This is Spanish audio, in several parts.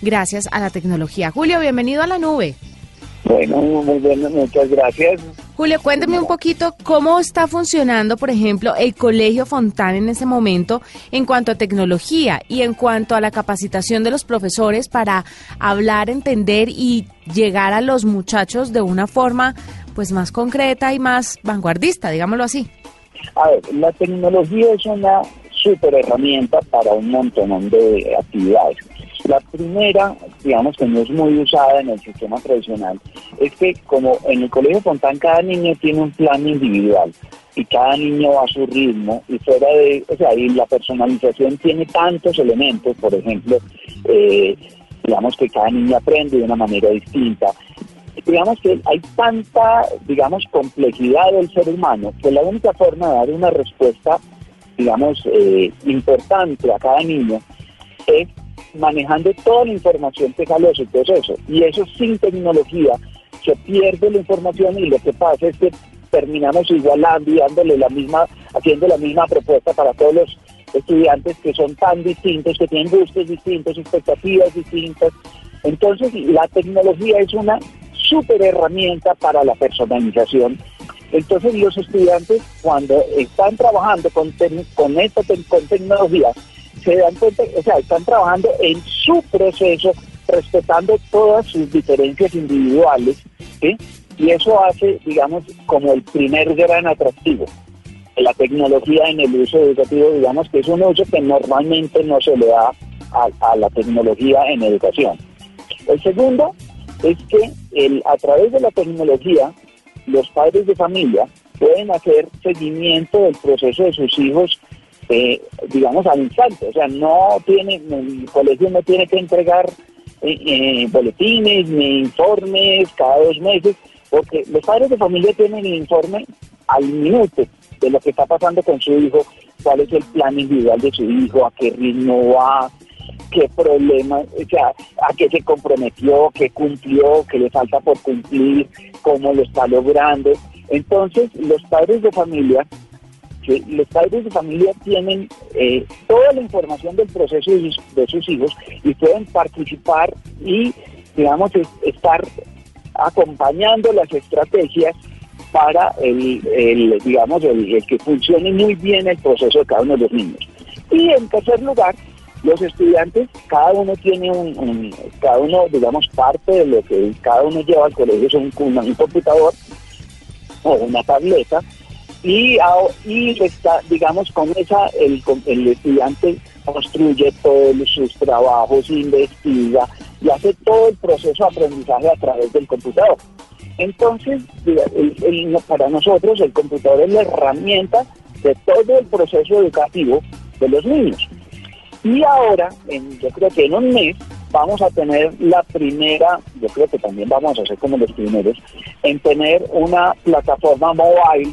gracias a la tecnología. Julio, bienvenido a la nube. Bueno, muy bien, muchas gracias. Julio, cuénteme un poquito cómo está funcionando, por ejemplo, el Colegio Fontán en ese momento en cuanto a tecnología y en cuanto a la capacitación de los profesores para hablar, entender y llegar a los muchachos de una forma pues más concreta y más vanguardista, digámoslo así. A ver, la tecnología es una super herramienta para un montón de actividades. La primera, digamos que no es muy usada en el sistema tradicional, es que como en el Colegio Fontán cada niño tiene un plan individual y cada niño va a su ritmo y fuera de, o sea, y la personalización tiene tantos elementos, por ejemplo, eh, digamos que cada niño aprende de una manera distinta. Digamos que hay tanta, digamos, complejidad del ser humano que la única forma de dar una respuesta, digamos, eh, importante a cada niño es manejando toda la información que sale de su proceso. Y eso sin tecnología se pierde la información y lo que pasa es que terminamos igualando y la misma, haciendo la misma propuesta para todos los estudiantes que son tan distintos, que tienen gustos distintos, expectativas distintas. Entonces, la tecnología es una súper herramienta para la personalización. Entonces, los estudiantes, cuando están trabajando con, con esta con tecnología, se dan cuenta, o sea, están trabajando en su proceso, respetando todas sus diferencias individuales, ¿sí? Y eso hace, digamos, como el primer gran atractivo. La tecnología en el uso educativo, digamos que es un uso que normalmente no se le da a, la tecnología en educación. El segundo es que el, a través de la tecnología, los padres de familia pueden hacer seguimiento del proceso de sus hijos eh, digamos, al instante. O sea, no tiene, el colegio no tiene que entregar eh, eh, boletines ni informes cada dos meses, porque los padres de familia tienen informe al minuto de lo que está pasando con su hijo, cuál es el plan individual de su hijo, a qué ritmo va, qué problema, o sea, a qué se comprometió, qué cumplió, qué le falta por cumplir, cómo lo está logrando. Entonces, los padres de familia los padres de familia tienen eh, toda la información del proceso de sus, hijos y pueden participar y, digamos, estar acompañando las estrategias para el, digamos, el, que funcione muy bien el proceso de cada uno de los niños. Y en tercer lugar, los estudiantes, cada uno tiene un, cada uno, digamos, parte de lo que cada uno lleva al colegio es un, un computador o una tableta y, y está, digamos, con esa el, el estudiante construye todos sus trabajos, investiga y hace todo el proceso de aprendizaje a través del computador. Entonces, para nosotros el computador es la herramienta de todo el proceso educativo de los niños. Y ahora, en, yo creo que en un mes, vamos a tener la primera, yo creo que también vamos a ser como los primeros, en tener una plataforma mobile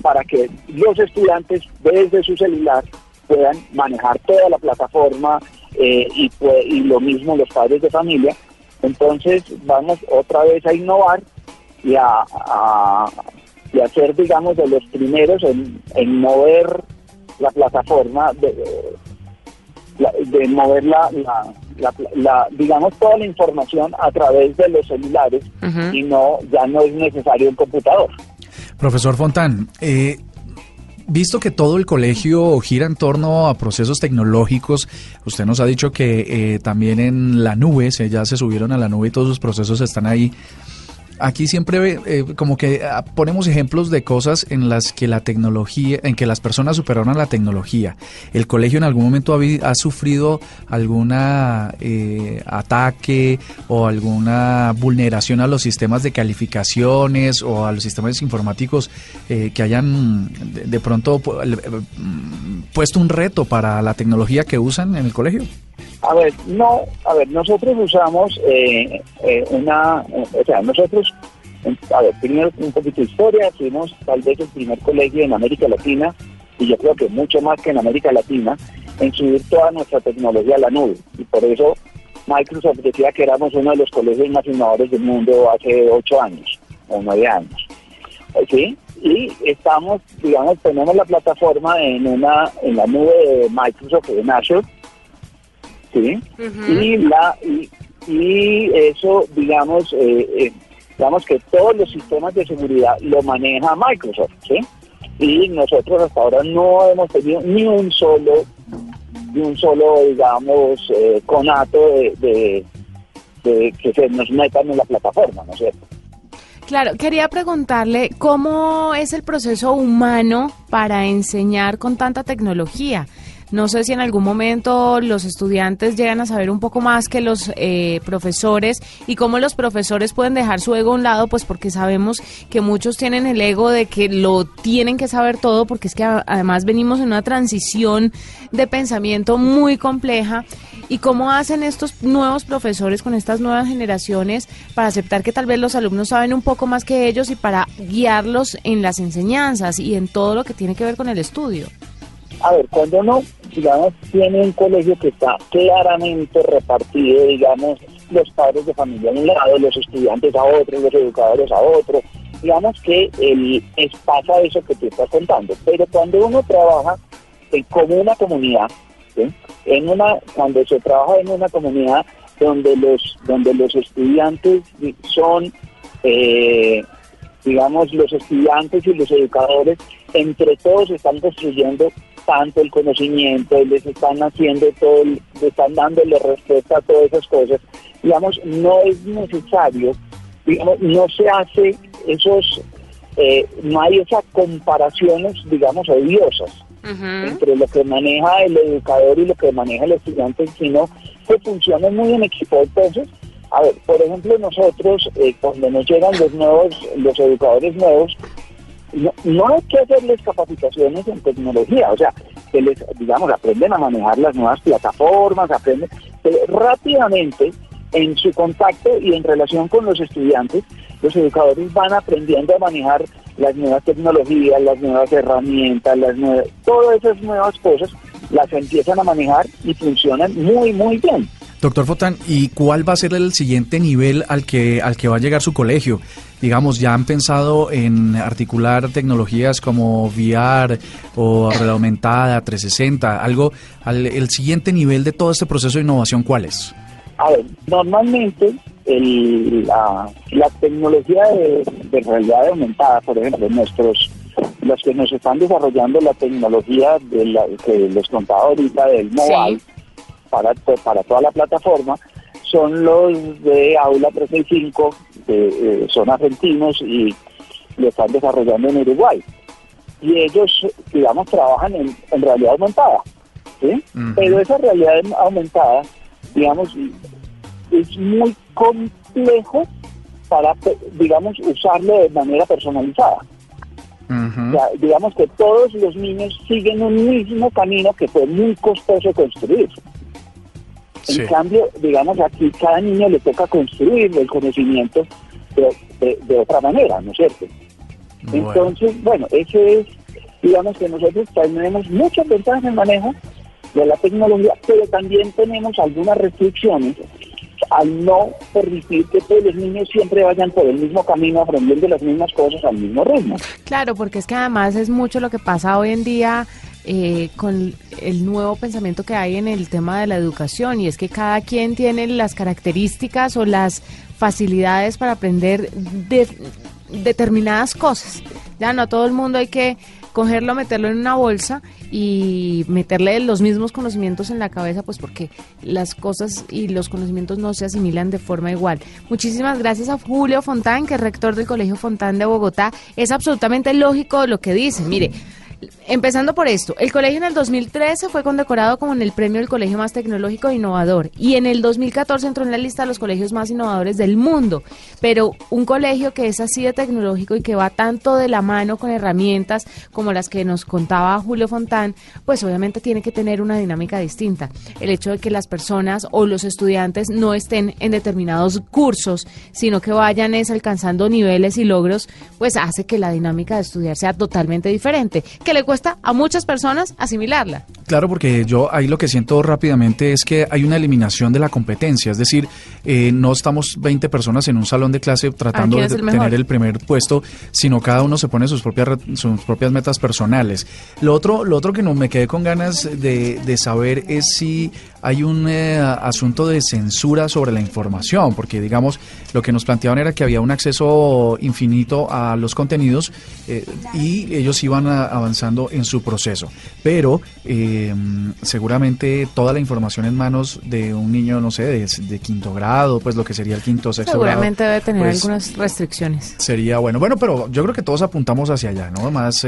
para que los estudiantes desde su celular puedan manejar toda la plataforma eh, y, y lo mismo los padres de familia. Entonces vamos otra vez a innovar y a, y a ser, digamos, de los primeros en, mover la plataforma, de, de mover la, la, digamos, toda la información a través de los celulares y no ya no es necesario un computador. Profesor Fontán, eh, visto que todo el colegio gira en torno a procesos tecnológicos, usted nos ha dicho que eh, también en la nube, se, ya se subieron a la nube y todos sus procesos están ahí aquí siempre eh, como que ah, ponemos ejemplos de cosas en las que la tecnología, en que las personas superaron la tecnología. El colegio en algún momento ha, sufrido alguna eh, ataque o alguna vulneración a los sistemas de calificaciones o a los sistemas informáticos eh, que hayan de pronto puesto un reto para la tecnología que usan en el colegio. A ver, no, a ver, nosotros usamos eh, eh, una, o sea, nosotros, a ver, primero un poquito de historia, fuimos tal vez el primer colegio en América Latina, y yo creo que mucho más que en América Latina, en subir toda nuestra tecnología a la nube. Y por eso Microsoft decía que éramos uno de los colegios más innovadores del mundo hace ocho años o nueve años. ¿Sí? Y estamos, digamos, tenemos la plataforma en una en la nube de Microsoft, en Azure, ¿sí? Y la y, eso, digamos, eh, eh, digamos que todos los sistemas de seguridad lo maneja Microsoft, ¿sí? Y nosotros hasta ahora no hemos tenido ni un solo, ni un solo, digamos, eh, conato de, de, que se nos metan en la plataforma, ¿no es cierto? Claro, quería preguntarle cómo es el proceso humano para enseñar con tanta tecnología. No sé si en algún momento los estudiantes llegan a saber un poco más que los eh, profesores y cómo los profesores pueden dejar su ego a un lado, pues porque sabemos que muchos tienen el ego de que lo tienen que saber todo, porque es que además venimos en una transición de pensamiento muy compleja. ¿Y cómo hacen estos nuevos profesores con estas nuevas generaciones para aceptar que tal vez los alumnos saben un poco más que ellos y para guiarlos en las enseñanzas y en todo lo que tiene que ver con el estudio? A ver, cuando uno, digamos, tiene un colegio que está claramente repartido, digamos, los padres de familia a un lado, los estudiantes a otro, los educadores a otro, digamos que el, es, pasa eso que te estás contando. Pero cuando uno trabaja en, como una comunidad, en una, cuando se trabaja en una comunidad donde los, donde los estudiantes son eh, digamos, los estudiantes y los educadores, entre todos están construyendo tanto el conocimiento, les están haciendo todo, les están dándole respuesta a todas esas cosas. Digamos, no es necesario, digamos, no se hace esos, eh, no hay esas comparaciones, digamos, odiosas entre lo que maneja el educador y lo que maneja el estudiante, sino que funciona muy en equipo. Entonces, a ver, por ejemplo, nosotros, eh, cuando nos llegan los nuevos, los educadores nuevos, no, hay que hacerles capacitaciones en tecnología, o sea, que les, digamos, aprenden a manejar las nuevas plataformas, aprenden, pero rápidamente en su contacto y en relación con los estudiantes, los educadores van aprendiendo a manejar las nuevas tecnologías, las nuevas herramientas, las nuevas, todas esas nuevas cosas las empiezan a manejar y funcionan muy, muy bien. Doctor Fotán, ¿y cuál va a ser el siguiente nivel al que, al que va a llegar su colegio? Digamos, ¿ya han pensado en articular tecnologías como VR o red aumentada, 360? Algo, al, el siguiente nivel de todo este proceso de innovación, ¿cuál es? A ver, normalmente la, tecnología de, realidad aumentada, por ejemplo, nuestros los que nos están desarrollando la tecnología de la, que les contaba ahorita del mobile, para, para toda la plataforma son los de Aula 365, que eh, son argentinos y lo están desarrollando en Uruguay. Y ellos, digamos, trabajan en, realidad aumentada. ¿sí? Pero esa realidad aumentada, digamos, es muy complejo para, digamos, usarlo de manera personalizada. digamos que todos los niños siguen un mismo camino que fue muy costoso construir. En cambio, digamos, aquí cada niño le toca construir el conocimiento de, otra manera, ¿no es cierto? Entonces, bueno, eso es, digamos que nosotros tenemos muchas ventajas en el manejo de la tecnología, pero también tenemos algunas restricciones al no permitir que todos los niños siempre vayan por el mismo camino aprendiendo las mismas cosas al mismo ritmo. Claro, porque es que además es mucho lo que pasa hoy en día eh, con el nuevo pensamiento que hay en el tema de la educación y es que cada quien tiene las características o las facilidades para aprender de, determinadas cosas. Ya no a todo el mundo hay que cogerlo, meterlo en una bolsa y meterle los mismos conocimientos en la cabeza, pues porque las cosas y los conocimientos no se asimilan de forma igual. Muchísimas gracias a Julio Fontán, que es rector del Colegio Fontán de Bogotá. Es absolutamente lógico lo que dice. Mire, Empezando por esto, el colegio en el 2013 fue condecorado como en el premio del colegio más tecnológico e innovador y en el 2014 entró en la lista de los colegios más innovadores del mundo. Pero un colegio que es así de tecnológico y que va tanto de la mano con herramientas como las que nos contaba Julio Fontán, pues obviamente tiene que tener una dinámica distinta. El hecho de que las personas o los estudiantes no estén en determinados cursos, sino que vayan es alcanzando niveles y logros, pues hace que la dinámica de estudiar sea totalmente diferente le cuesta a muchas personas asimilarla. Claro, porque yo ahí lo que siento rápidamente es que hay una eliminación de la competencia, es decir, eh, no estamos 20 personas en un salón de clase tratando de tener el primer puesto, sino cada uno se pone sus propias, sus propias metas personales. Lo otro, lo otro que no me quedé con ganas de, de saber es si hay un eh, asunto de censura sobre la información, porque digamos, lo que nos planteaban era que había un acceso infinito a los contenidos eh, y ellos iban avanzando en su proceso. Pero eh, seguramente toda la información en manos de un niño, no sé, de, quinto grado, pues lo que sería el quinto sexto seguramente debe tener pues, algunas restricciones. Sería bueno, bueno, pero yo creo que todos apuntamos hacia allá, ¿no? Más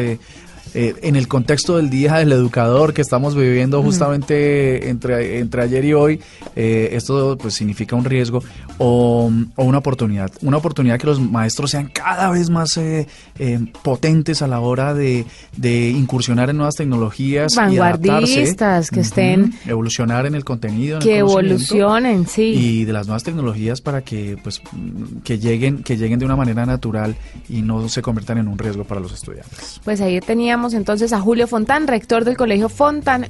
eh, en el contexto del Día del Educador que estamos viviendo justamente entre, entre ayer y hoy, eh, esto pues significa un riesgo o, una oportunidad. Una oportunidad que los maestros sean cada vez más eh, potentes a la hora de, incursionar en nuevas tecnologías. Vanguardistas, que estén... Evolucionar en el contenido. que evolucionen, sí. Y de las nuevas tecnologías para que pues que lleguen, que lleguen de una manera natural y no se conviertan en un riesgo para los estudiantes. Pues ahí teníamos entonces a Julio Fontán, rector del Colegio Fontán.